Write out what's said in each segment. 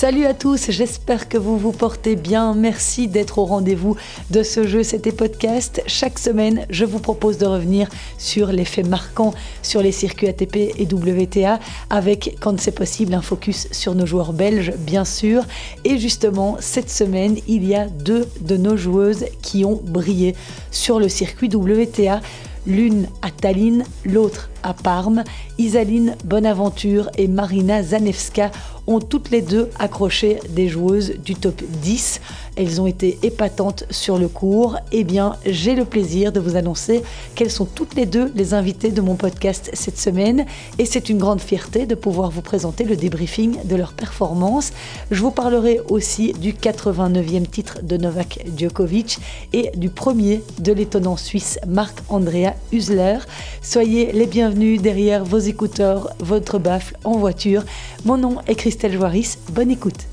Salut à tous, j'espère que vous vous portez bien. Merci d'être au rendez-vous de ce jeu C'était Podcast. Chaque semaine, je vous propose de revenir sur les faits marquants sur les circuits ATP et WTA avec, quand c'est possible, un focus sur nos joueurs belges, bien sûr. Et justement, cette semaine, il y a deux de nos joueuses qui ont brillé sur le circuit WTA l'une à Tallinn, l'autre à Parme. Isaline Bonaventure et Marina Zanevska ont toutes les deux accroché des joueuses du top 10. Elles ont été épatantes sur le cours. Eh bien, j'ai le plaisir de vous annoncer qu'elles sont toutes les deux les invitées de mon podcast cette semaine. Et c'est une grande fierté de pouvoir vous présenter le débriefing de leur performance. Je vous parlerai aussi du 89e titre de Novak Djokovic et du premier de l'étonnant suisse Marc-Andrea Husler. Soyez les bienvenus derrière vos écouteurs, votre baffle en voiture. Mon nom est Christelle Joaris. Bonne écoute.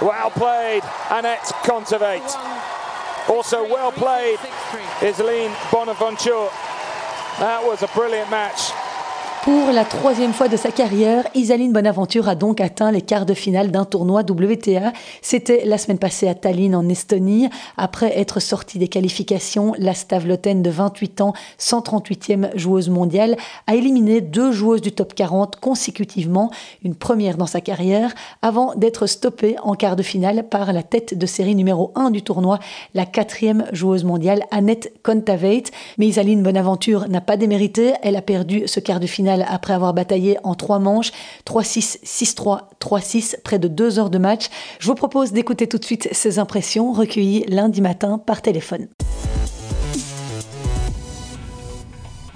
Well played, Annette Contivate. Also well played, Iseline Bonaventure. That was a brilliant match. Pour la troisième fois de sa carrière, Isaline Bonaventure a donc atteint les quarts de finale d'un tournoi WTA. C'était la semaine passée à Tallinn en Estonie. Après être sortie des qualifications, la Stavloten de 28 ans, 138e joueuse mondiale, a éliminé deux joueuses du top 40 consécutivement, une première dans sa carrière, avant d'être stoppée en quart de finale par la tête de série numéro 1 du tournoi, la quatrième joueuse mondiale, Annette Kontaveit. Mais Isaline Bonaventure n'a pas démérité, elle a perdu ce quart de finale après avoir bataillé en trois manches, 3-6, 6-3, 3-6, près de deux heures de match. Je vous propose d'écouter tout de suite ces impressions recueillies lundi matin par téléphone.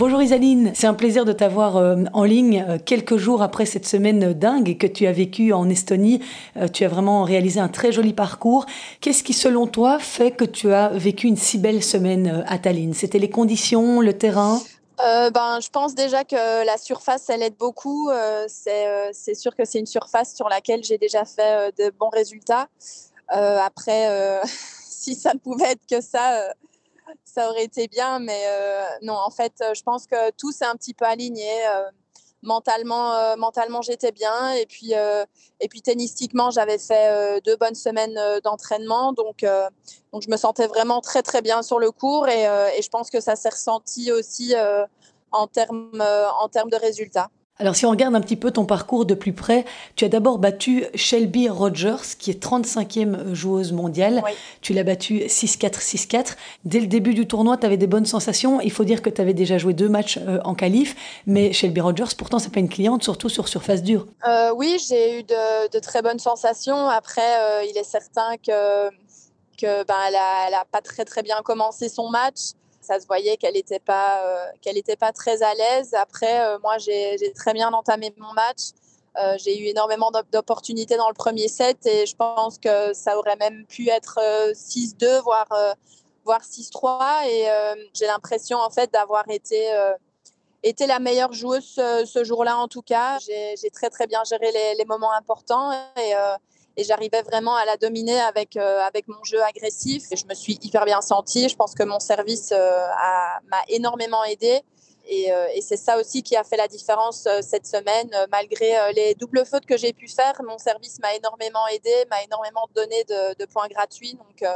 Bonjour Isaline, c'est un plaisir de t'avoir euh, en ligne euh, quelques jours après cette semaine dingue que tu as vécue en Estonie. Euh, tu as vraiment réalisé un très joli parcours. Qu'est-ce qui selon toi fait que tu as vécu une si belle semaine à Tallinn? C'était les conditions, le terrain? Euh, ben, je pense déjà que la surface, elle aide beaucoup. Euh, euh, c'est sûr que c'est une surface sur laquelle j'ai déjà fait de bons résultats. après, si ça ne pouvait être que ça, ça aurait été bien. Mais non, en fait, je pense que tout s'est un petit peu aligné mentalement, euh, mentalement j'étais bien. Et puis, euh, et puis tennistiquement, j'avais fait euh, deux bonnes semaines d'entraînement. Donc, donc, je me sentais vraiment très, très bien sur le cours. Et, et je pense que ça s'est ressenti aussi en termes en termes de résultats. Alors si on regarde un petit peu ton parcours de plus près, tu as d'abord battu Shelby Rogers, qui est 35e joueuse mondiale. Tu l'as battue 6-4, 6-4. Dès le début du tournoi, tu avais des bonnes sensations. Il faut dire que tu avais déjà joué deux matchs euh, en qualif, mais Shelby Rogers, pourtant, c'est pas une cliente, surtout sur surface dure. Euh, oui, j'ai eu de, très bonnes sensations. Après, euh, il est certain que, que ben, elle a pas très très bien commencé son match ça se voyait qu'elle n'était pas, euh, qu'elle pas très à l'aise. Après, euh, moi, j'ai très bien entamé mon match. Euh, j'ai eu énormément d'opportunités dans le premier set et je pense que ça aurait même pu être 6-2, voire, voire 6-3. Et j'ai l'impression en fait d'avoir été, été la meilleure joueuse ce, jour-là en tout cas. J'ai très très bien géré les, les moments importants et et j'arrivais vraiment à la dominer avec, euh, avec mon jeu agressif. Et je me suis hyper bien sentie. Je pense que mon service euh, m'a énormément aidé. Et, euh, et c'est ça aussi qui a fait la différence cette semaine. Malgré les doubles fautes que j'ai pu faire, mon service m'a énormément aidé, m'a énormément donné de, de points gratuits. Donc,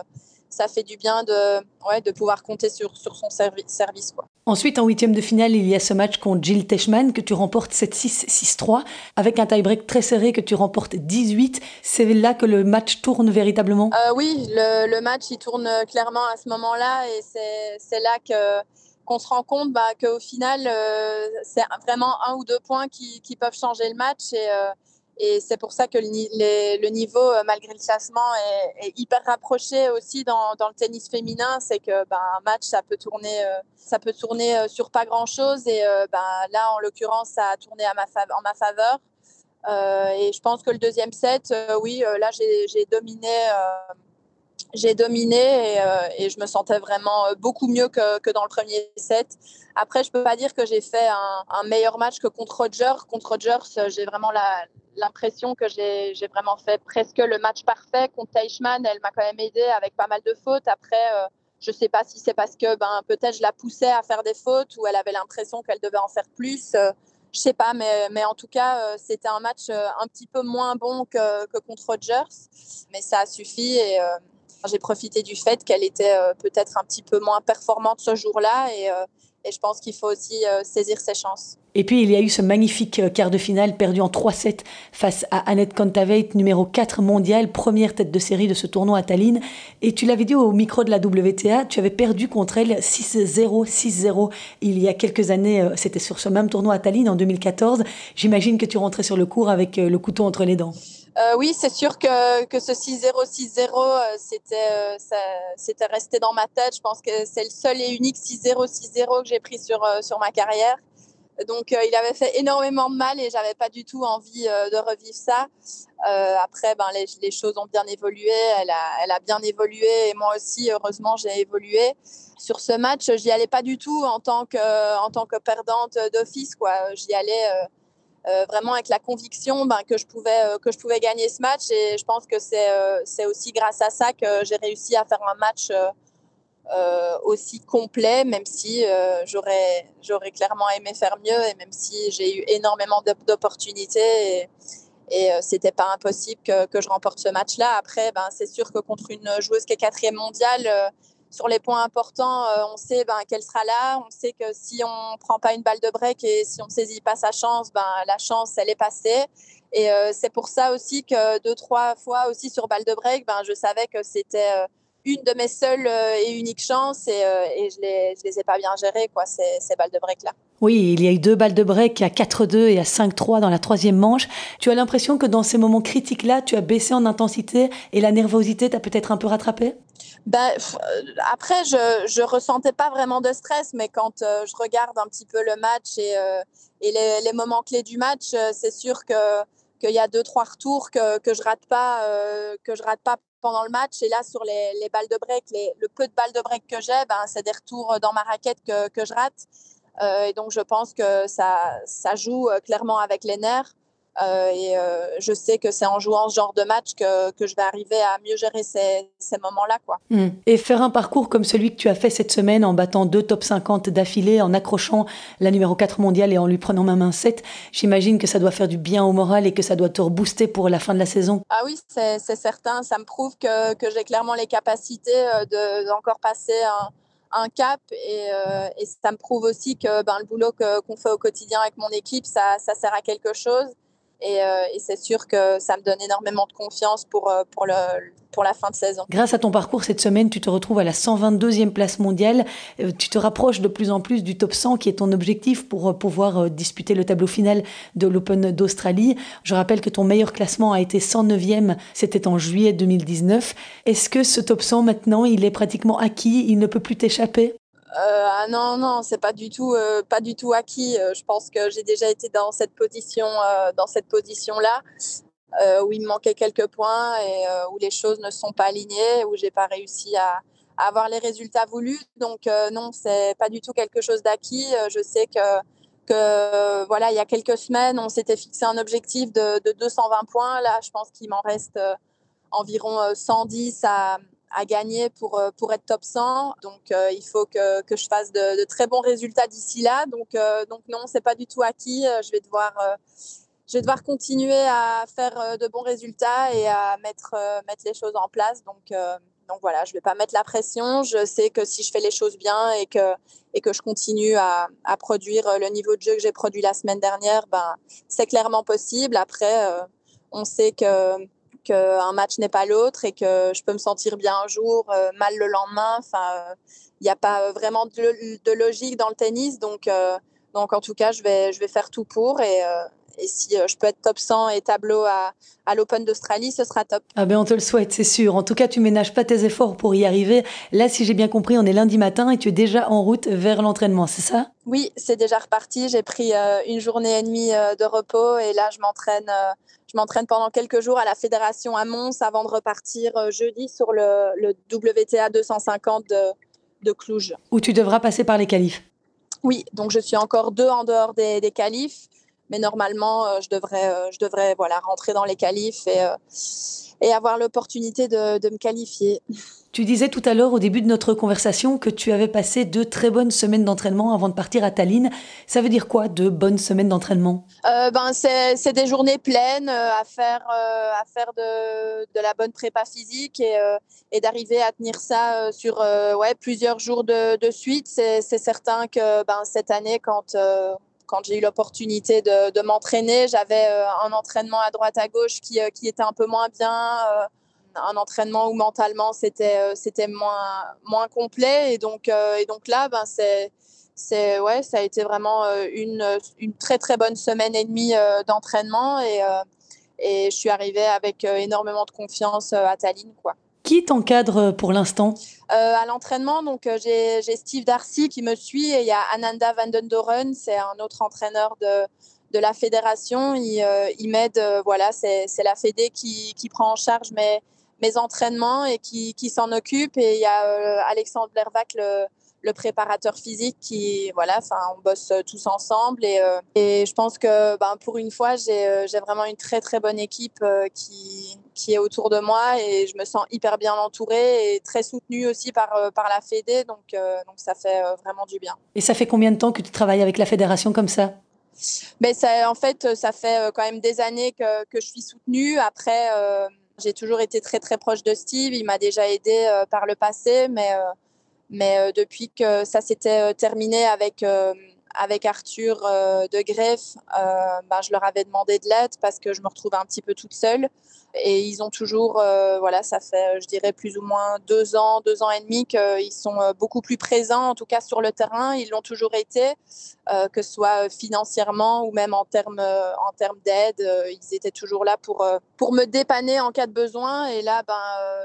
ça fait du bien de, ouais, de pouvoir compter sur, sur son service. Quoi. Ensuite, en huitième de finale, il y a ce match contre Jill Teichmann que tu remportes 7-6, 6-3, avec un tie-break très serré que tu remportes 18. C'est là que le match tourne véritablement? Euh, Oui, le, le, match, il tourne clairement à ce moment-là et c'est là que qu'on se rend compte bah, qu'au final, euh, c'est vraiment un ou deux points qui, qui peuvent changer le match. Et, euh, et c'est pour ça que le, niveau, euh, malgré le classement, est, hyper rapproché aussi dans, le tennis féminin. C'est que ben, un match, ça peut tourner, euh, ça peut tourner euh, sur pas grand-chose. Et ben, là, en l'occurrence, ça a tourné en ma faveur. et je pense que le deuxième set, oui, là, j'ai dominé j'ai dominé et, je me sentais vraiment beaucoup mieux que, que, dans le premier set. Après, je peux pas dire que j'ai fait un, meilleur match que contre Roger. Contre Rogers, j'ai vraiment l'impression que j'ai vraiment fait presque le match parfait. Contre Teichmann, elle m'a quand même aidé avec pas mal de fautes. Après, je sais pas si c'est parce que ben, peut-être je la poussais à faire des fautes ou elle avait l'impression qu'elle devait en faire plus. je sais pas, mais, mais en tout cas, c'était un match un petit peu moins bon que, que contre Rogers. Mais ça a suffi et j'ai profité du fait qu'elle était euh, peut-être un petit peu moins performante ce jour-là et, euh, je pense qu'il faut aussi euh, saisir ses chances. Et puis, il y a eu ce magnifique quart de finale perdu en 3-7 face à Annette Kontaveit, numéro 4 mondial, première tête de série de ce tournoi à Tallinn. Et tu l'avais dit au micro de la WTA, tu avais perdu contre elle 6-0, 6-0 il y a quelques années. C'était sur ce même tournoi à Tallinn en 2014. J'imagine que tu rentrais sur le cours avec le couteau entre les dents. Euh, oui, c'est sûr que, que ce 6-0, 6-0, euh, c'était, euh, c'était resté dans ma tête. Je pense que c'est le seul et unique 6-0, 6-0 que j'ai pris sur, sur ma carrière. Donc, il avait fait énormément de mal et j'avais pas du tout envie de revivre ça. après, ben, les, les, choses ont bien évolué. Elle a, elle a bien évolué et moi aussi, heureusement, j'ai évolué. Sur ce match, j'y allais pas du tout en tant que, en tant que perdante d'office. J'y allais euh, vraiment avec la conviction ben, que, je pouvais, euh, que je pouvais gagner ce match. Et je pense que c'est euh, c'est aussi grâce à ça que j'ai réussi à faire un match aussi complet, même si j'aurais clairement aimé faire mieux et même si j'ai eu énormément d'opportunités. Et, et c'était pas impossible que, que, je remporte ce match-là. Après, ben, c'est sûr que contre une joueuse qui est quatrième mondiale, sur les points importants, euh, on sait ben, qu'elle sera là. On sait que si on ne prend pas une balle de break et si on ne saisit pas sa chance, ben, la chance, elle est passée. Et euh, c'est pour ça aussi que deux, trois fois aussi sur balle de break, ben, je savais que c'était euh, une de mes seules et uniques chances et, et je ne les, je les ai pas bien gérées, quoi, ces, ces balles de break-là. Oui, il y a eu deux balles de break à 4-2 et à 5-3 dans la troisième manche. Tu as l'impression que dans ces moments critiques-là, tu as baissé en intensité et la nervosité t'a peut-être un peu rattrapé? Ben, après, je ne ressentais pas vraiment de stress, mais quand euh, je regarde un petit peu le match et, euh, et les, les, moments clés du match, euh, c'est sûr que qu'il y a deux trois retours que, que je rate pas que je rate pas pendant le match. Et là, sur les, les balles de break, le peu de balles de break que j'ai, ben, c'est des retours dans ma raquette que, je rate. et donc, je pense que ça, ça joue clairement avec les nerfs. Euh, et euh, je sais que c'est en jouant ce genre de match que, que je vais arriver à mieux gérer ces, ces moments-là. Quoi. Hmm. Et faire un parcours comme celui que tu as fait cette semaine en battant deux top 50 d'affilée, en accrochant la numéro 4 mondiale et en lui prenant ma main 7, j'imagine que ça doit faire du bien au moral et que ça doit te rebooster pour la fin de la saison. Ah oui, c'est certain. Ça me prouve que, que j'ai clairement les capacités euh, d'encore passer un un cap et, et, ça me prouve aussi que ben, le boulot qu'on fait au quotidien avec mon équipe, ça, ça sert à quelque chose. Euh, et, c'est sûr que ça me donne énormément de confiance pour, euh, pour, le, pour la fin de saison. Grâce à ton parcours cette semaine, tu te retrouves à la 122e place mondiale. Euh, tu te rapproches de plus en plus du top 100 qui est ton objectif pour pouvoir disputer le tableau final de l'Open d'Australie. Je rappelle que ton meilleur classement a été 109e, c'était en juillet 2019. Est-ce que ce top 100 maintenant, il est pratiquement acquis, il ne peut plus t'échapper? euh, ah non, non, c'est pas du tout, euh, pas du tout acquis. Euh, je pense que j'ai déjà été dans cette position, dans cette position-là, où il me manquait quelques points et où les choses ne sont pas alignées, où j'ai pas réussi à, avoir les résultats voulus. Donc non, c'est pas du tout quelque chose d'acquis. je sais que que voilà, il y a quelques semaines, on s'était fixé un objectif de, de 220 points. Là, je pense qu'il m'en reste environ 110 à à gagner pour, euh, pour être top 100. Donc, euh, il faut que, que, je fasse de, très bons résultats d'ici là. Donc, euh, donc non, c'est pas du tout acquis. Je vais devoir, je vais devoir continuer à faire de bons résultats et à mettre, mettre les choses en place. Donc, donc voilà, je vais pas mettre la pression. Je sais que si je fais les choses bien et que, et que je continue à, à produire le niveau de jeu que j'ai produit la semaine dernière, ben, c'est clairement possible. Après, on sait que qu'un match n'est pas l'autre et que je peux me sentir bien un jour, euh, mal le lendemain. Enfin, il n'y a pas vraiment de, logique dans le tennis. Donc, euh, donc en tout cas, je vais, je vais faire tout pour et, euh, et si je peux être top 100 et tableau à, à l'Open d'Australie, ce sera top. Ah ben on te le souhaite, c'est sûr. En tout cas, tu ménages pas tes efforts pour y arriver. Là, si j'ai bien compris, on est lundi matin et tu es déjà en route vers l'entraînement, c'est ça? Oui, c'est déjà reparti. J'ai pris une journée et demie de repos et là, je m'entraîne. je m'entraîne pendant quelques jours à la fédération à Mons avant de repartir jeudi sur le, le WTA 250 de, de Cluj. Où tu devras passer par les qualifs. Oui, donc je suis encore deux en dehors des, des qualifs, mais normalement, euh, je devrais, euh, je devrais voilà, rentrer dans les qualifs et, euh, et avoir l'opportunité de, de me qualifier. Tu disais tout à l'heure au début de notre conversation que tu avais passé deux très bonnes semaines d'entraînement avant de partir à Tallinn. Ça veut dire quoi, deux bonnes semaines d'entraînement? Euh, ben, C'est des journées pleines à faire, euh, à faire de, de, la bonne prépa physique et, euh, et d'arriver à tenir ça sur ouais, plusieurs jours de, de suite. C'est certain que ben, cette année, quand quand j'ai eu l'opportunité de, m'entraîner, j'avais un entraînement à droite à gauche qui, qui était un peu moins bien un entraînement où mentalement c'était euh, c'était moins moins complet et donc euh, et donc là ben c'est c'est ouais ça a été vraiment euh, une une très très bonne semaine et demie d'entraînement et et je suis arrivée avec énormément de confiance à Tallinn quoi. Qui t'encadre pour l'instant? Euh, À l'entraînement, donc j'ai Steve Darcy qui me suit et il y a Ananda Vandendoren, c'est un autre entraîneur de, de la fédération. Il, euh, m'aide, voilà, c'est la fédé qui, qui, prend en charge mes, mes entraînements et qui, qui s'en occupe. Et il y a euh, Alexandre Lervac, le, le, préparateur physique, qui, voilà, enfin, on bosse tous ensemble. Et, euh, et je pense que ben, pour une fois, j'ai euh, vraiment une très, très bonne équipe qui, qui est autour de moi et je me sens hyper bien entourée et très soutenue aussi par, par la Fédé. Donc, donc ça fait vraiment du bien. Et ça fait combien de temps que tu travailles avec la fédération comme ça? Mais ça, en fait, ça fait quand même des années que, que je suis soutenue. Après, j'ai toujours été très très proche de Steve. Il m'a déjà aidé euh, par le passé, mais, euh, mais euh, depuis que ça s'était terminé avec, avec Arthur de Greff, ben, je leur avais demandé de l'aide parce que je me retrouvais un petit peu toute seule. Et ils ont toujours, euh, voilà, ça fait, je dirais, plus ou moins deux ans, deux ans et demi qu'ils sont euh, beaucoup plus présents, en tout cas sur le terrain. Ils l'ont toujours été, euh, que ce soit financièrement ou même en termes en termes d'aide. ils étaient toujours là pour, pour me dépanner en cas de besoin. Et là, ben,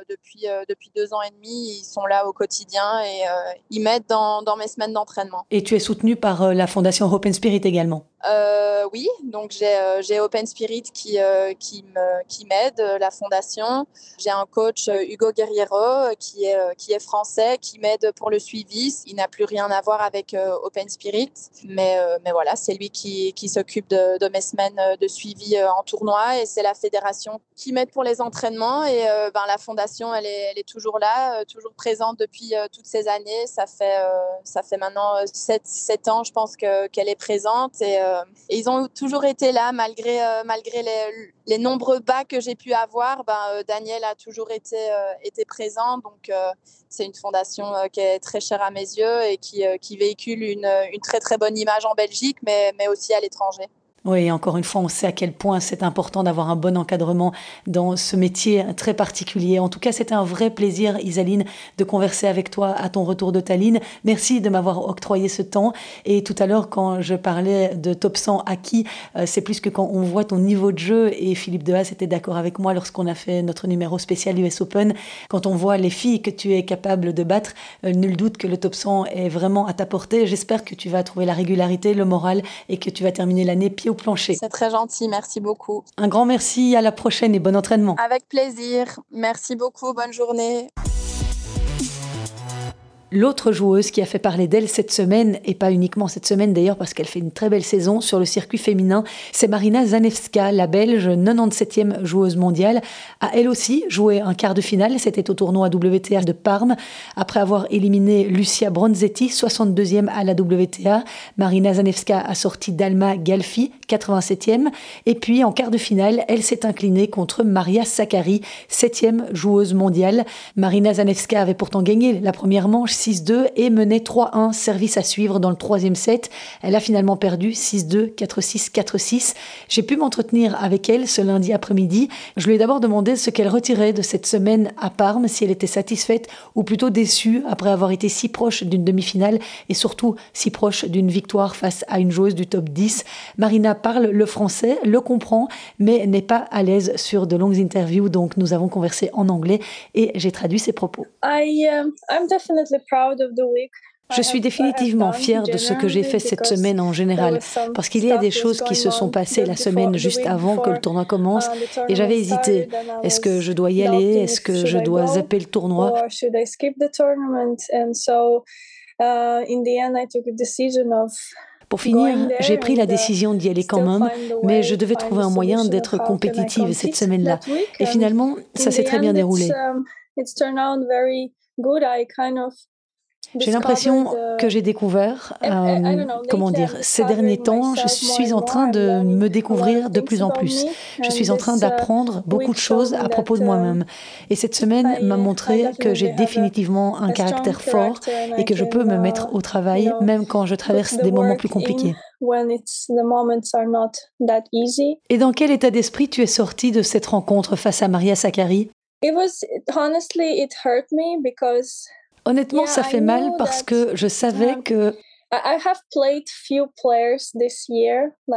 depuis, depuis deux ans et demi, ils sont là au quotidien et ils m'aident dans, dans mes semaines d'entraînement. Et tu es soutenu par la Fondation Open Spirit également? Euh, oui, donc j'ai euh, Open Spirit qui, euh, qui m'aide, qui la fondation. J'ai un coach, Hugo Guerriero, qui est, qui est français, qui m'aide pour le suivi. Il n'a plus rien à voir avec Open Spirit, mais, mais voilà, c'est lui qui, s'occupe de, mes semaines de suivi en tournoi et c'est la fédération qui m'aide pour les entraînements. Et ben, la fondation, elle est, toujours là, toujours présente depuis toutes ces années. Ça fait, maintenant 7, 7 ans, je pense, qu'elle est présente. Et, euh, et ils ont toujours été là malgré, euh, malgré les, les, nombreux bas que j'ai pu avoir. Ben, euh, Daniel a toujours été, été présent. Donc, c'est une fondation qui est très chère à mes yeux et qui, véhicule une, très très bonne image en Belgique, mais aussi à l'étranger. Oui, encore une fois, on sait à quel point c'est important d'avoir un bon encadrement dans ce métier très particulier. En tout cas, c'était un vrai plaisir, Isaline, de converser avec toi à ton retour de Tallinn. Merci de m'avoir octroyé ce temps. Et tout à l'heure, quand je parlais de top 100 acquis, euh, c'est plus que quand on voit ton niveau de jeu, et Philippe Dehaas était d'accord avec moi lorsqu'on a fait notre numéro spécial US Open, quand on voit les filles que tu es capable de battre, euh, nul doute que le top 100 est vraiment à ta portée. J'espère que tu vas trouver la régularité, le moral, et que tu vas terminer l'année pied plancher. C'est très gentil, merci beaucoup. Un grand merci, à la prochaine et bon entraînement. Avec plaisir, merci beaucoup, bonne journée. L'autre joueuse qui a fait parler d'elle cette semaine, et pas uniquement cette semaine d'ailleurs parce qu'elle fait une très belle saison sur le circuit féminin, c'est Marina Zanevska, la belge 97e joueuse mondiale, a elle aussi joué un quart de finale, c'était au tournoi WTA de Parme. Après avoir éliminé Lucia Bronzetti, 62e à la WTA, Marina Zanevska a sorti Dalma Galfi, 87e, et puis en quart de finale, elle s'est inclinée contre Maria Sakkari, 7e joueuse mondiale. Marina Zanevska avait pourtant gagné la première manche 6-2 et menait 3-1, service à suivre dans le troisième set. Elle a finalement perdu 6-2, 4-6, 4-6. J'ai pu m'entretenir avec elle ce lundi après-midi. Je lui ai d'abord demandé ce qu'elle retirait de cette semaine à Parme, si elle était satisfaite ou plutôt déçue après avoir été si proche d'une demi-finale et surtout si proche d'une victoire face à une joueuse du top 10. Marina parle le français, le comprend, mais n'est pas à l'aise sur de longues interviews, donc nous avons conversé en anglais et j'ai traduit ses propos. Um, je suis définitivement fière de ce que j'ai fait cette semaine en général, parce qu'il y a des choses qui se sont passées la semaine juste avant que le tournoi commence, uh, et j'avais hésité. Est-ce que je dois y aller? Est-ce que je dois zapper le tournoi? pour finir, j'ai pris la décision d'y aller quand même, mais je devais trouver un moyen d'être compétitive cette semaine-là. Et finalement, ça s'est très bien déroulé. J'ai l'impression que j'ai découvert, euh, comment dire, ces derniers temps, je suis en train de me découvrir de plus en plus. Je suis en train d'apprendre beaucoup de choses à propos de moi-même. Et cette semaine m'a montré que j'ai définitivement un caractère fort et que je peux me mettre au travail même quand je traverse des moments plus compliqués. Et dans quel état d'esprit tu es sorti de cette rencontre face à Maria Sakkari? Honnêtement, ça fait mal parce que je savais que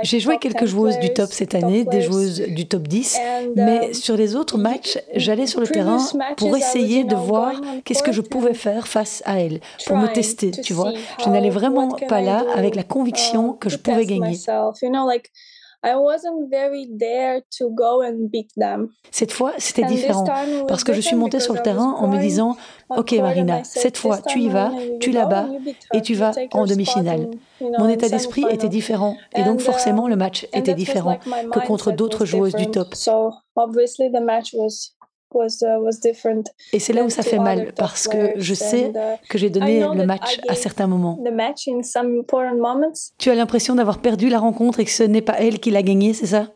j'ai joué quelques joueuses du top cette année, des joueuses du top 10, mais um, sur les autres matchs, j'allais sur le terrain pour essayer de voir qu'est-ce que je pouvais faire face à elles, pour me tester, tu vois. Je n'allais vraiment pas là avec la conviction uh, que je pouvais gagner. Cette fois, c'était différent. parce que je suis montée sur le terrain en me disant Ok, Marina, cette fois, tu y vas, tu la bats et tu vas en demi-finale. Mon état d'esprit était différent et donc forcément le match était différent que contre d'autres joueuses du top. Uh, Et c'est là où ça fait mal parce que je sais uh, que j'ai donné le match à certains moments. Tu as l'impression d'avoir perdu la rencontre et que ce n'est pas elle qui l'a gagné, c'est ça?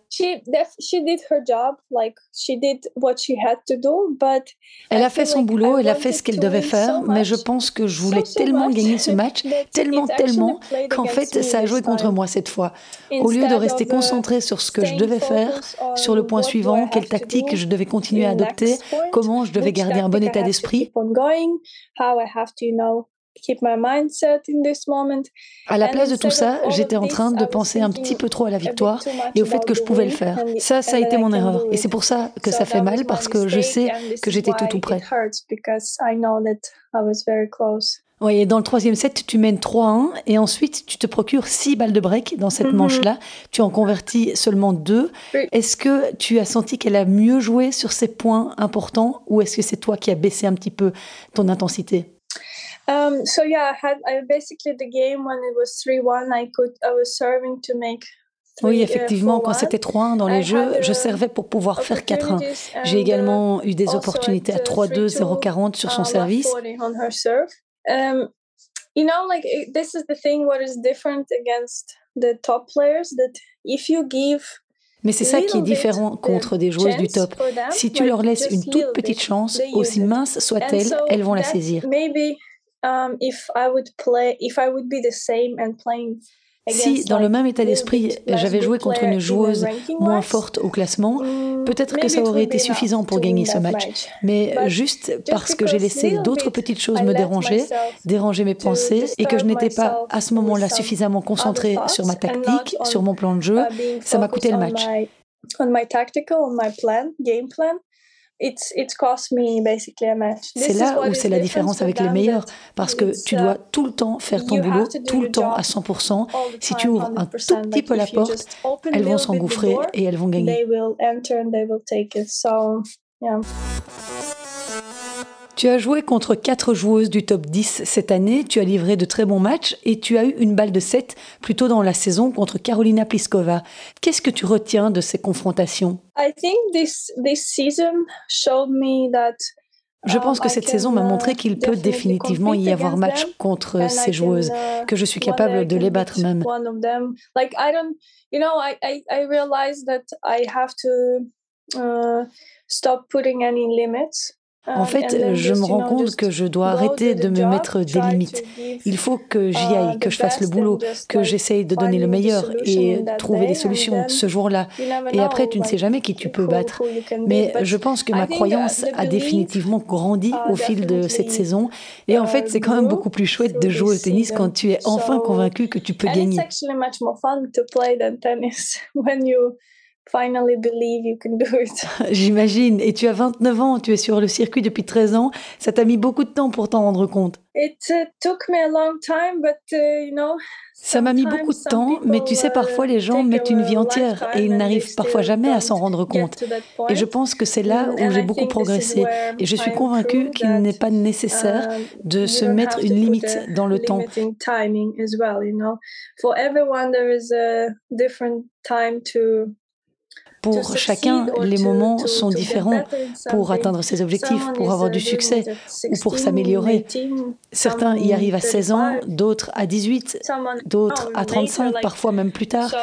Elle a fait son boulot, elle a fait ce qu'elle devait faire, mais je pense que je voulais tellement gagner ce match, tellement, tellement, qu'en fait, ça a joué contre moi cette fois. Au lieu de rester concentré sur ce que je devais faire, sur le point suivant, quelle tactique je devais continuer à adopter, comment je devais garder un bon état d'esprit, à la place de tout ça, j'étais en train de penser un petit peu trop à la victoire et au fait que je pouvais le faire. Ça, ça a été mon erreur. Et c'est pour ça que ça fait mal parce que je sais que j'étais tout tout près. Oui, et dans le troisième set, tu mènes 3-1 et ensuite tu te procures 6 balles de break dans cette mm-hmm. manche-là. Tu en convertis seulement 2. Est-ce que tu as senti qu'elle a mieux joué sur ces points importants ou est-ce que c'est toi qui as baissé un petit peu ton intensité? Um, so yeah, I had I basically the game when it was 3-1, I could I was serving to make oui, uh, effectivement, quand c'était 3-1 dans les jeux, je servais pour pouvoir faire 4-1. J'ai également eu des opportunités à 3-2, 0-40 sur son uh, service. Um, you know, like this is the thing what is different against the top players that if you give mais c'est ça qui est différent contre des joueuses du top. Si tu leur laisses une toute petite chance, aussi mince soit-elle, elles vont la saisir. Si, dans le même état d'esprit, j'avais joué contre une joueuse moins forte au classement, mm, peut-être que ça aurait été suffisant pour gagner ce match. Mais juste parce que j'ai laissé d'autres petites choses me déranger, déranger mes pensées, et que je n'étais pas à ce moment-là suffisamment concentrée sur ma tactique, sur mon plan de jeu, uh, ça m'a coûté le match. C'est là où c'est la différence avec les meilleurs, parce que tu dois uh, tout le temps faire ton boulot, tout le temps à 100%. Si tu ouvres un tout petit peu la porte, elles vont s'engouffrer et elles vont gagner. Tu as joué contre quatre joueuses du top 10 cette année, tu as livré de très bons matchs et tu as eu une balle de 7 plutôt dans la saison contre Carolina Pliskova. Qu'est-ce que tu retiens de ces confrontations? Je pense que cette saison m'a montré qu'il peut définitivement y avoir match contre ces joueuses, uh, que je suis capable de les battre même. Stop putting any limits En fait, je me rends compte que je dois arrêter de me mettre des limites. Il faut que j'y aille, que je fasse le boulot, que j'essaye de donner le meilleur et trouver des solutions ce jour-là. Et après, tu ne sais jamais qui tu peux battre. Mais je pense que ma croyance a définitivement grandi au fil de cette saison. Et en fait, c'est quand même beaucoup plus chouette de jouer au tennis quand tu es enfin convaincu que tu peux gagner. finally believe you can do it. J'imagine. Et tu as 29 ans, tu es sur le circuit depuis 13 ans. Ça t'a mis beaucoup de temps pour t'en rendre compte. It uh, took me a long time, but uh, you know. Ça m'a mis beaucoup de temps, mais tu sais, parfois les gens mettent une vie entière et ils n'arrivent parfois jamais à s'en rendre compte. Et je pense que c'est là où j'ai beaucoup progressé. Et je suis convaincue qu'il n'est pas nécessaire um, de se mettre une limite dans le temps. Pour chacun, les moments sont différents pour atteindre ses objectifs, pour avoir du succès ou pour s'améliorer. Certains y arrivent à 16 ans, d'autres à 18, d'autres à 35, parfois même plus tard.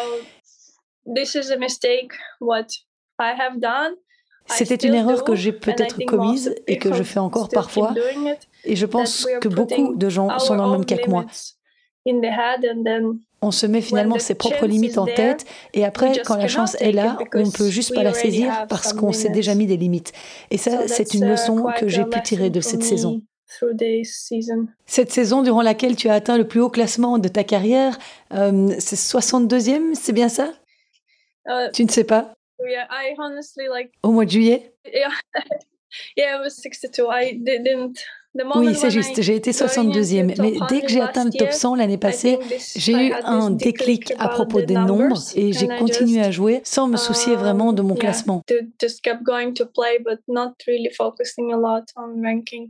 C'était une erreur que j'ai peut-être commise et que je fais encore parfois. Et je pense que beaucoup de gens sont dans le même cas que moi on se met finalement ses propres limites en tête et après, quand la chance est là, on ne peut juste pas la saisir parce qu'on s'est déjà mis des limites. Et ça, c'est une leçon que j'ai pu tirer de cette saison. Cette saison durant laquelle tu as atteint le plus haut classement de ta carrière, euh, c'est 62e, c'est bien ça? Uh, Tu ne sais pas? Au mois de juillet? Yeah, was 62. I didn't oui, c'est juste. J'ai été 62e. Mais dès que j'ai atteint le top 100 l'année passée, j'ai eu un déclic à propos des nombres et j'ai continué à jouer sans me soucier vraiment de mon classement.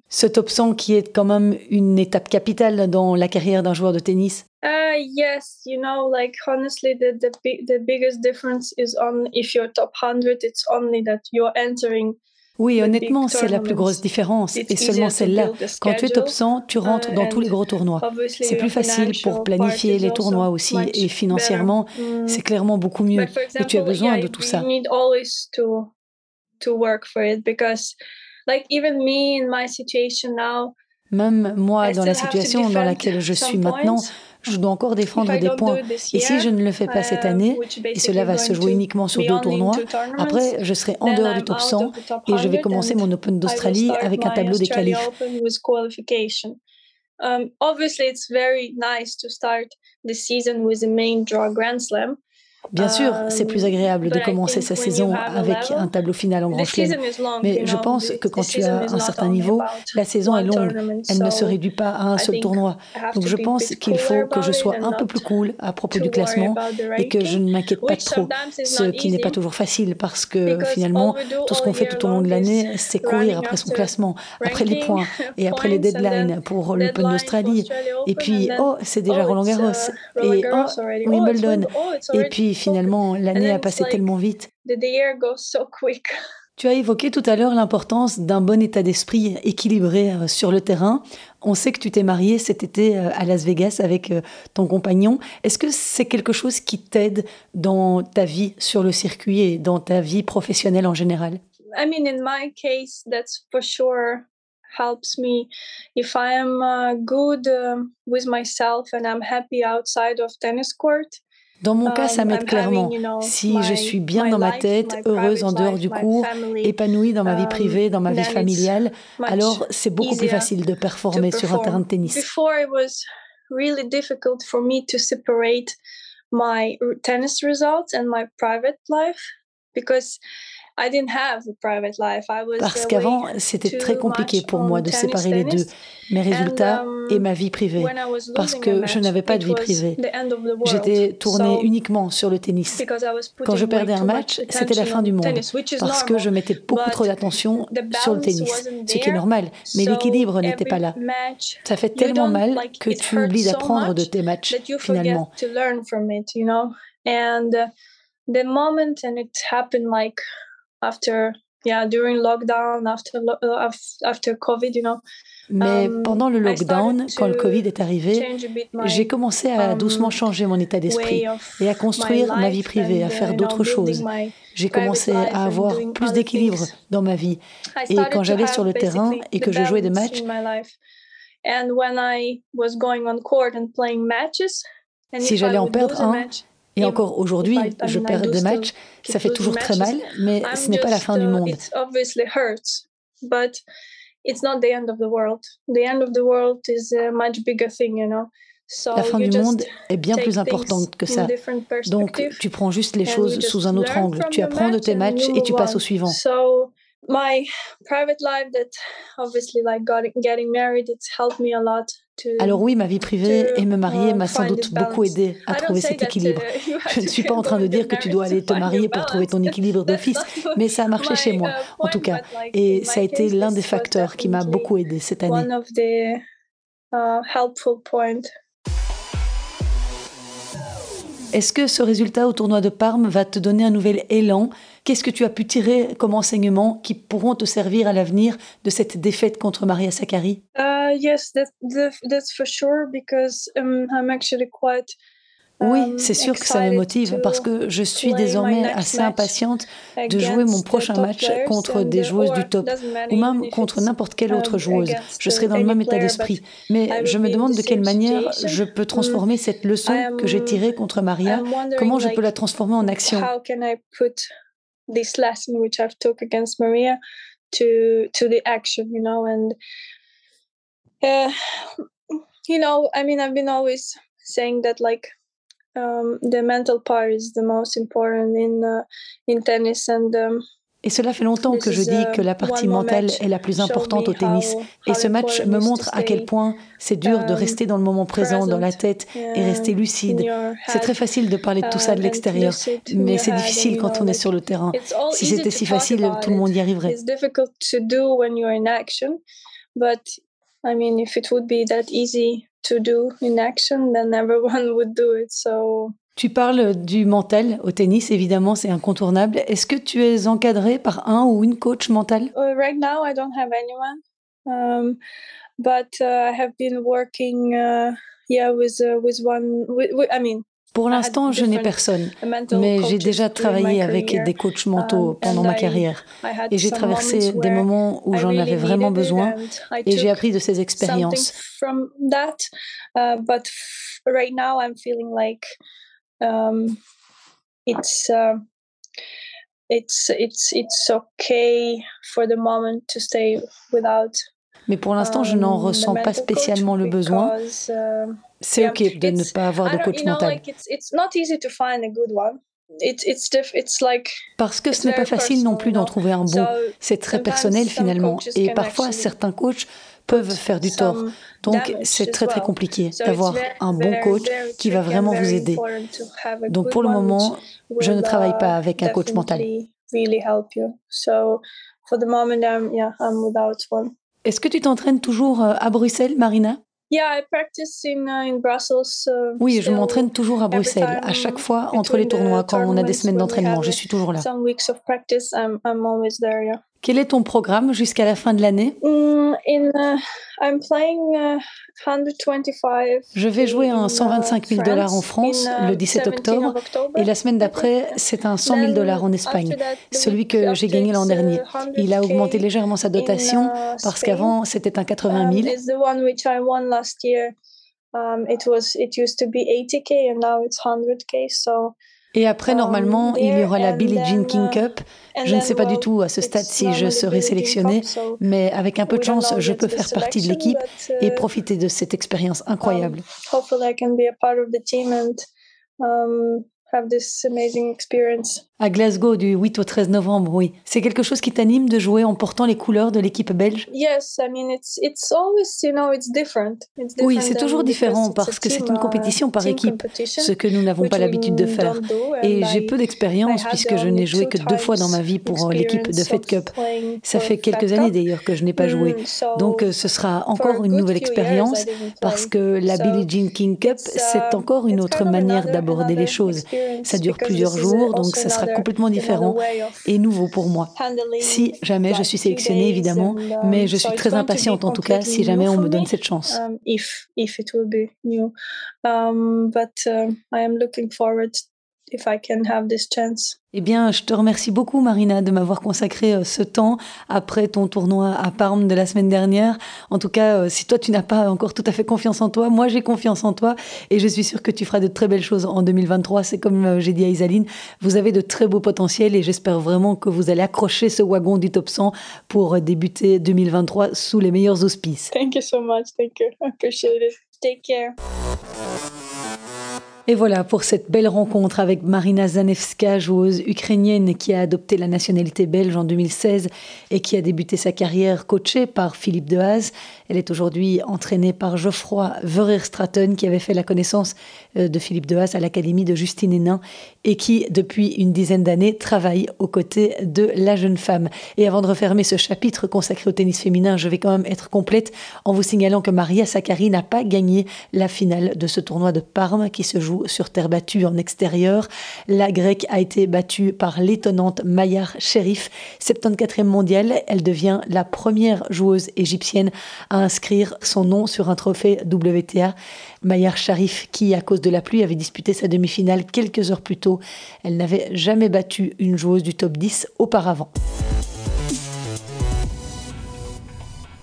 Ce top 100 qui est quand même une étape capitale dans la carrière d'un joueur de tennis. Uh, yes, you know, like honestly, the, the, the biggest difference is on if you're top 100, it's only that you're entering oui, honnêtement, c'est la plus grosse différence, et seulement celle-là. Quand tu es 100, tu rentres dans tous les gros tournois. C'est plus facile pour planifier les tournois aussi, et financièrement, mm. c'est clairement beaucoup mieux, et tu as besoin de tout ça. Même moi, dans la situation dans laquelle je suis maintenant, je dois encore défendre des points. Et si je ne le fais pas cette année, et cela va se jouer uniquement sur deux tournois, après, je serai en dehors du top 100 et je vais commencer mon Open d'Australie avec un tableau des qualifs. Um, obviously, it's very nice to start the season with the main draw Grand Slam. Bien sûr, c'est plus agréable de commencer sa saison avec un tableau final en grand chelem, mais je pense que quand tu as un certain niveau, la saison est longue, elle ne se réduit pas à un seul tournoi. Donc je pense qu'il faut que je sois un peu plus cool à propos du classement et que je ne m'inquiète pas trop, ce qui n'est pas toujours facile parce que finalement, tout ce qu'on fait tout au long de l'année, c'est courir après son classement, après les points et après les deadlines pour l'Open d'Australie. Et puis, oh, c'est déjà oh, Roland Garros. Uh, et oh, Wimbledon. Et puis finalement, l'année a passé tellement vite. Tu as évoqué tout à l'heure l'importance d'un bon état d'esprit équilibré euh, sur le terrain. On sait que tu t'es marié cet été euh, à Las Vegas avec euh, ton compagnon. Est-ce que c'est quelque chose qui t'aide dans ta vie sur le circuit et dans ta vie professionnelle en général? I mean, in my case, that's for sure helps me if I am uh, good uh, with myself and I'm happy outside of tennis court. Dans mon cas, ça um, m'aide clairement. Si je suis bien dans ma tête, heureuse en dehors du cours, épanouie dans ma vie um, privée, dans ma vie familiale, alors c'est beaucoup plus facile de performer sur un terrain de tennis. Before it was really difficult for me to separate my tennis results and my private life because parce qu'avant, c'était très compliqué pour moi de séparer les deux, mes résultats um, et ma vie privée, parce que je n'avais pas de vie privée. J'étais tournée uniquement sur le tennis. Quand je perdais un match, c'était la fin du monde, parce que je mettais beaucoup trop d'attention sur le tennis, ce qui est normal, mais l'équilibre n'était pas là. Ça fait tellement mal que tu oublies d'apprendre de tes matchs, finalement. And the moment, and it happened like after yeah during lockdown after uh, after covid you know Mais Um, pendant le lockdown, quand le Covid est arrivé, j'ai commencé à um, doucement changer mon état d'esprit et à construire ma vie privée, and, à uh, faire know, d'autres choses. my J'ai private commencé à avoir plus other d'équilibre things. dans ma vie. I Et quand j'allais sur le terrain et que je jouais des matchs, in my life. And when I was going on court and playing matches, and Si j'allais en perdre un, et encore aujourd'hui, je perds des matchs, ça fait toujours très mal, mais ce n'est pas la fin du uh, monde. It obviously hurts, but it's not the end of the world. The end of the world is a much bigger thing, you know? So La fin du monde est bien plus importante que ça. Donc, tu prends juste les choses sous un autre angle. Tu apprends de tes matchs et tu passes au suivant. So my private life that obviously like got, getting married it's helped me a lot Alors oui, ma vie privée et me marier m'a sans doute beaucoup aidé à trouver cet uh, équilibre. Je ne suis pas en train de dire que tu dois aller te marier pour trouver ton équilibre d'office, mais ça a marché chez moi, uh, en tout cas. Et ça a été l'un des facteurs qui m'a beaucoup aidé cette année. one of the uh. Est-ce que ce résultat au tournoi de Parme va te donner un nouvel élan? Qu'est-ce que tu as pu tirer comme enseignement qui pourront te servir à l'avenir de cette défaite contre Maria Sakkari? Uh, yes, that, that that's for sure because um, I'm actually quite. Oui, um, c'est sûr que ça me motive to parce que je suis désormais assez match impatiente de jouer mon prochain top match contre des uh, joueuses du top ou même contre n'importe quelle um, autre joueuse. Je serai dans le même état d'esprit. Mais je me demande de quelle manière je peux transformer cette leçon I am- que j'ai tirée contre Maria. Comment je peux la transformer en action? Uh, you know, I mean, I've been always saying that like um, the mental part is the most important in uh, in tennis, and um, Et cela fait longtemps que je is, dis uh, que la partie mentale est la plus importante au tennis. Et ce match me montre à quel point c'est dur de um, rester dans le moment présent, dans la tête, et rester um, lucide. in your C'est très facile de parler de tout ça de uh, l'extérieur, mais c'est difficile quand on est sur le terrain. Si c'était to si facile, tout le monde y arriverait. I mean, if it would be that easy to do in action, then everyone would do it. So Tu parles du mental au tennis, évidemment, c'est incontournable. Est-ce que tu es encadré par un ou une coach mentale? Uh, right now, I don't have anyone, um, but uh, I have been working, uh, yeah, with uh, with one. With, with, I mean, Pour l'instant, je n'ai personne, mais j'ai déjà travaillé avec career. des coachs mentaux pendant ma carrière. Et j'ai traversé des moments où j'en avais vraiment besoin et j'ai appris de ces expériences. Uh, but f- right now, I'm feeling like um, uh, it's it's it's okay for the moment to stay without. Mais pour l'instant, je n'en um, ressens pas spécialement le besoin. uh, C'est ok de ne pas avoir de coach mental. Parce que ce n'est pas facile non plus d'en trouver un bon. C'est très personnel finalement. Et parfois, certains coachs peuvent faire du tort. Donc, c'est très très compliqué d'avoir un bon coach qui va vraiment vous aider. Donc, pour le moment, je ne travaille uh, pas avec un coach mental. Est-ce que tu t'entraînes toujours euh, à Bruxelles, Marina? Yeah, I practice in uh, in Brussels. uh, Oui, je m'entraîne toujours à Bruxelles, à chaque fois entre les tournois, quand on a des semaines d'entraînement, je suis toujours là. Some weeks of practice, I'm I'm always there. Yeah. Quel est ton programme jusqu'à la fin de l'année? Mm, uh, uh, 125. Je vais jouer un uh, 125 000 dollars en France uh, le 17 17 octobre et la semaine d'après, c'est un 100 000 Then dollars en Espagne. Celui que j'ai gagné l'an uh, dernier. Il a 100K augmenté légèrement sa dotation uh, parce qu'avant c'était un 80 Um, 000. It's the one which I won last year. Um, it was it used to be 80k and now it's 100k. So Et après, um, normalement, il y aura la Billie Jean King uh, Cup. Je ne sais pas du tout à ce stade si je serai sélectionnée, mais avec un peu de chance, je peux faire partie de l'équipe et uh, profiter de cette expérience incroyable. Have this amazing experience. À Glasgow, du 8 au 13 novembre, oui. C'est quelque chose qui t'anime de jouer en portant les couleurs de l'équipe belge? Yes, I mean it's it's always you know it's different. It's Oui, c'est toujours différent parce que c'est une uh, compétition par équipe, ce que nous n'avons pas l'habitude de faire. Et j'ai peu d'expérience puisque je n'ai joué que deux fois dans ma vie pour l'équipe de Fed Cup. Ça fait quelques années d'ailleurs que je n'ai pas joué. Mm, so Donc euh, ce sera encore une nouvelle expérience parce que la Billie Jean King Cup, c'est uh, encore une autre manière d'aborder les choses. Ça dure plusieurs jours, donc ça sera complètement différent et nouveau pour moi. Si jamais je suis sélectionnée, évidemment, um, mais je suis très impatiente en tout cas si jamais on me donne cette chance. Um, if, if it will be new. Um, but uh, I am looking forward if I can have this chance. Eh bien, je te remercie beaucoup, Marina, de m'avoir consacré euh, ce temps après ton tournoi à Parme de la semaine dernière. En tout cas, euh, si toi, tu n'as pas encore tout à fait confiance en toi, moi, j'ai confiance en toi et je suis sûre que tu feras de très belles choses en 2023. C'est comme euh, j'ai dit à Isaline, vous avez de très beaux potentiels et j'espère vraiment que vous allez accrocher ce wagon du top 100 pour débuter 2023 sous les meilleurs auspices. Thank you so much. Thank you. I appreciate it. Take care. Et voilà pour cette belle rencontre avec Marina Zanevska, joueuse ukrainienne qui a adopté la nationalité belge en 2016 et qui a débuté sa carrière coachée par Philippe Dehaze. Elle est aujourd'hui entraînée par Geoffroy Verer-Stratton qui avait fait la connaissance euh, de Philippe Dehaze à l'Académie de Justine Hénin et qui, depuis une dizaine d'années, travaille aux côtés de la jeune femme. Et avant de refermer ce chapitre consacré au tennis féminin, je vais quand même être complète en vous signalant que Maria Sakkari n'a pas gagné la finale de ce tournoi de Parme qui se joue sur terre battue en extérieur. La grecque a été battue par l'étonnante Mayar Sherif, 74e mondiale. Elle devient la première joueuse égyptienne à inscrire son nom sur un trophée WTA. Mayar Sharif, qui, à cause de la pluie, avait disputé sa demi-finale quelques heures plus tôt. Elle n'avait jamais battu une joueuse du top 10 auparavant.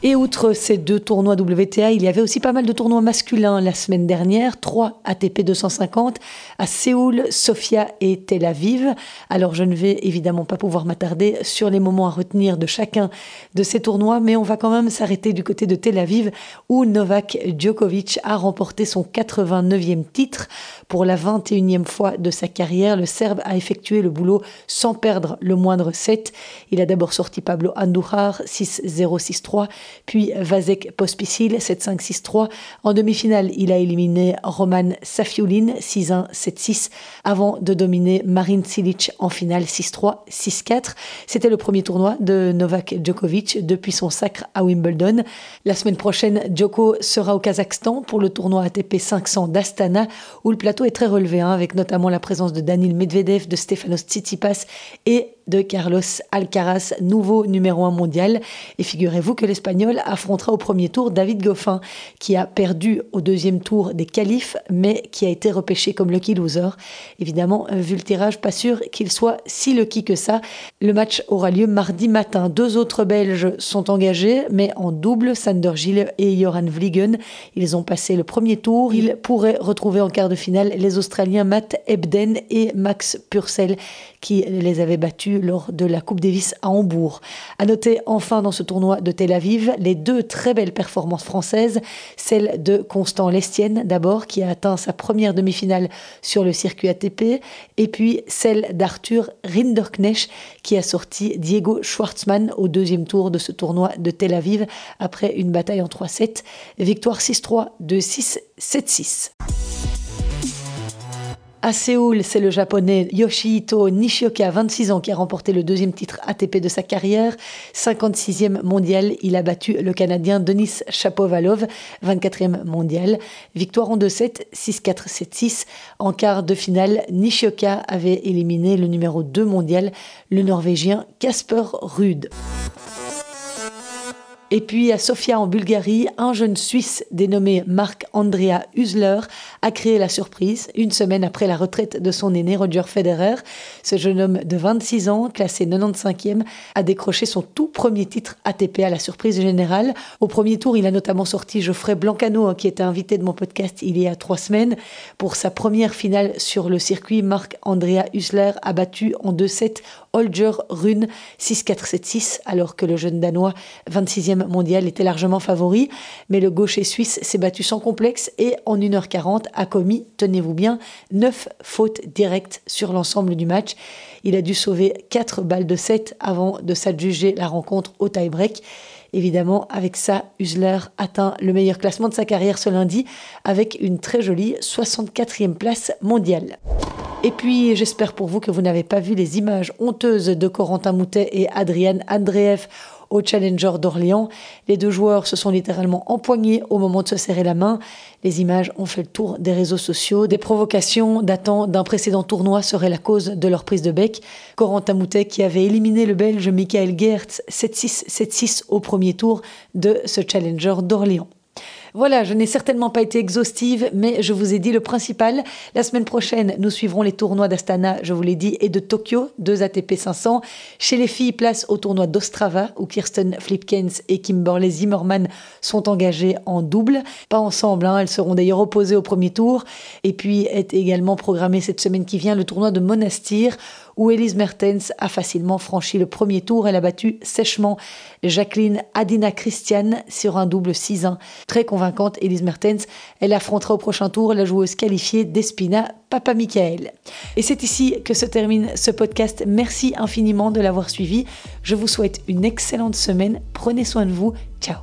Et outre ces deux tournois WTA, il y avait aussi pas mal de tournois masculins la semaine dernière, trois ATP 250 à Séoul, Sofia et Tel Aviv. Alors je ne vais évidemment pas pouvoir m'attarder sur les moments à retenir de chacun de ces tournois, mais on va quand même s'arrêter du côté de Tel Aviv où Novak Djokovic a remporté son 89e titre. Pour la 21e fois de sa carrière, le Serbe a effectué le boulot sans perdre le moindre set. Il a d'abord sorti Pablo Andujar 6-0-6-3 puis Vasek Pospisil 7-5-6-3. En demi-finale, il a éliminé Roman Safiulin 6-1-7-6 avant de dominer Marin Cilic en finale 6-3, 6-4. C'était le premier tournoi de Novak Djokovic depuis son sacre à Wimbledon. La semaine prochaine, Djoko sera au Kazakhstan pour le tournoi ATP 500 d'Astana où le plateau est très relevé hein, avec notamment la présence de Danil Medvedev, de Stefanos Tsitsipas et de Carlos Alcaraz, nouveau numéro un mondial. Et figurez-vous que l'Espagnol affrontera au premier tour David Goffin, qui a perdu au deuxième tour des qualifs, mais qui a été repêché comme lucky loser. Évidemment, vu le tirage, pas sûr qu'il soit si lucky que ça. Le match aura lieu mardi matin. Deux autres Belges sont engagés, mais en double, Sander Gilles et Joran Vliegen. Ils ont passé le premier tour. Ils pourraient retrouver en quart de finale les Australiens Matt Ebden et Max Purcell, qui les avaient battus lors de la Coupe Davis à Hambourg. À noter enfin dans ce tournoi de Tel Aviv les deux très belles performances françaises, celle de Constant Lestienne d'abord qui a atteint sa première demi-finale sur le circuit ATP et puis celle d'Arthur Rinderknecht qui a sorti Diego Schwartzmann au deuxième tour de ce tournoi de Tel Aviv après une bataille en 3-7, victoire 6-3 2-6 7-6. À Séoul, c'est le japonais Yoshihito Nishioka, 26 ans, qui a remporté le deuxième titre ATP de sa carrière. 56e mondial, il a battu le Canadien Denis Chapovalov, 24e mondial. Victoire en 2-7, 6-4, 7-6. En quart de finale, Nishioka avait éliminé le numéro 2 mondial, le Norvégien Casper Ruud. Et puis à Sofia en Bulgarie, un jeune Suisse dénommé Marc Andrea Husler a créé la surprise une semaine après la retraite de son aîné Roger Federer. Ce jeune homme de 26 ans, classé 95e, a décroché son tout premier titre ATP à la surprise générale. Au premier tour, il a notamment sorti Geoffrey Blancano, qui était invité de mon podcast il y a trois semaines. Pour sa première finale sur le circuit, Marc Andrea Husler a battu en 2-7 Holger Rune 6-4-7-6, alors que le jeune Danois 26e mondial était largement favori. Mais le gaucher suisse s'est battu sans complexe et en 1h40 a commis, tenez-vous bien, 9 fautes directes sur l'ensemble du match. Il a dû sauver 4 balles de 7 avant de s'adjuger la rencontre au tie-break. Évidemment, avec ça, Husler atteint le meilleur classement de sa carrière ce lundi avec une très jolie 64e place mondiale. Et puis, j'espère pour vous que vous n'avez pas vu les images honteuses de Corentin Moutet et Adrienne Andreev au Challenger d'Orléans. Les deux joueurs se sont littéralement empoignés au moment de se serrer la main. Les images ont fait le tour des réseaux sociaux. Des provocations datant d'un précédent tournoi seraient la cause de leur prise de bec. Corentin Moutet qui avait éliminé le Belge Michael Gertz 7-6, 7-6 au premier tour de ce Challenger d'Orléans. Voilà, je n'ai certainement pas été exhaustive, mais je vous ai dit le principal. La semaine prochaine, nous suivrons les tournois d'Astana, je vous l'ai dit, et de Tokyo, deux ATP 500. Chez les filles, place au tournoi d'Ostrava, où Kirsten Flipkens et Kimberley Zimmerman sont engagées en double. Pas ensemble, hein, elles seront d'ailleurs opposées au premier tour. Et puis est également programmé cette semaine qui vient le tournoi de Monastir, où Elise Mertens a facilement franchi le premier tour. Elle a battu sèchement Jacqueline Adina Christian sur un double 6-1. Très convaincante, Elise Mertens. Elle affrontera au prochain tour la joueuse qualifiée d'Espina Papa Michael. Et c'est ici que se termine ce podcast. Merci infiniment de l'avoir suivi. Je vous souhaite une excellente semaine. Prenez soin de vous. Ciao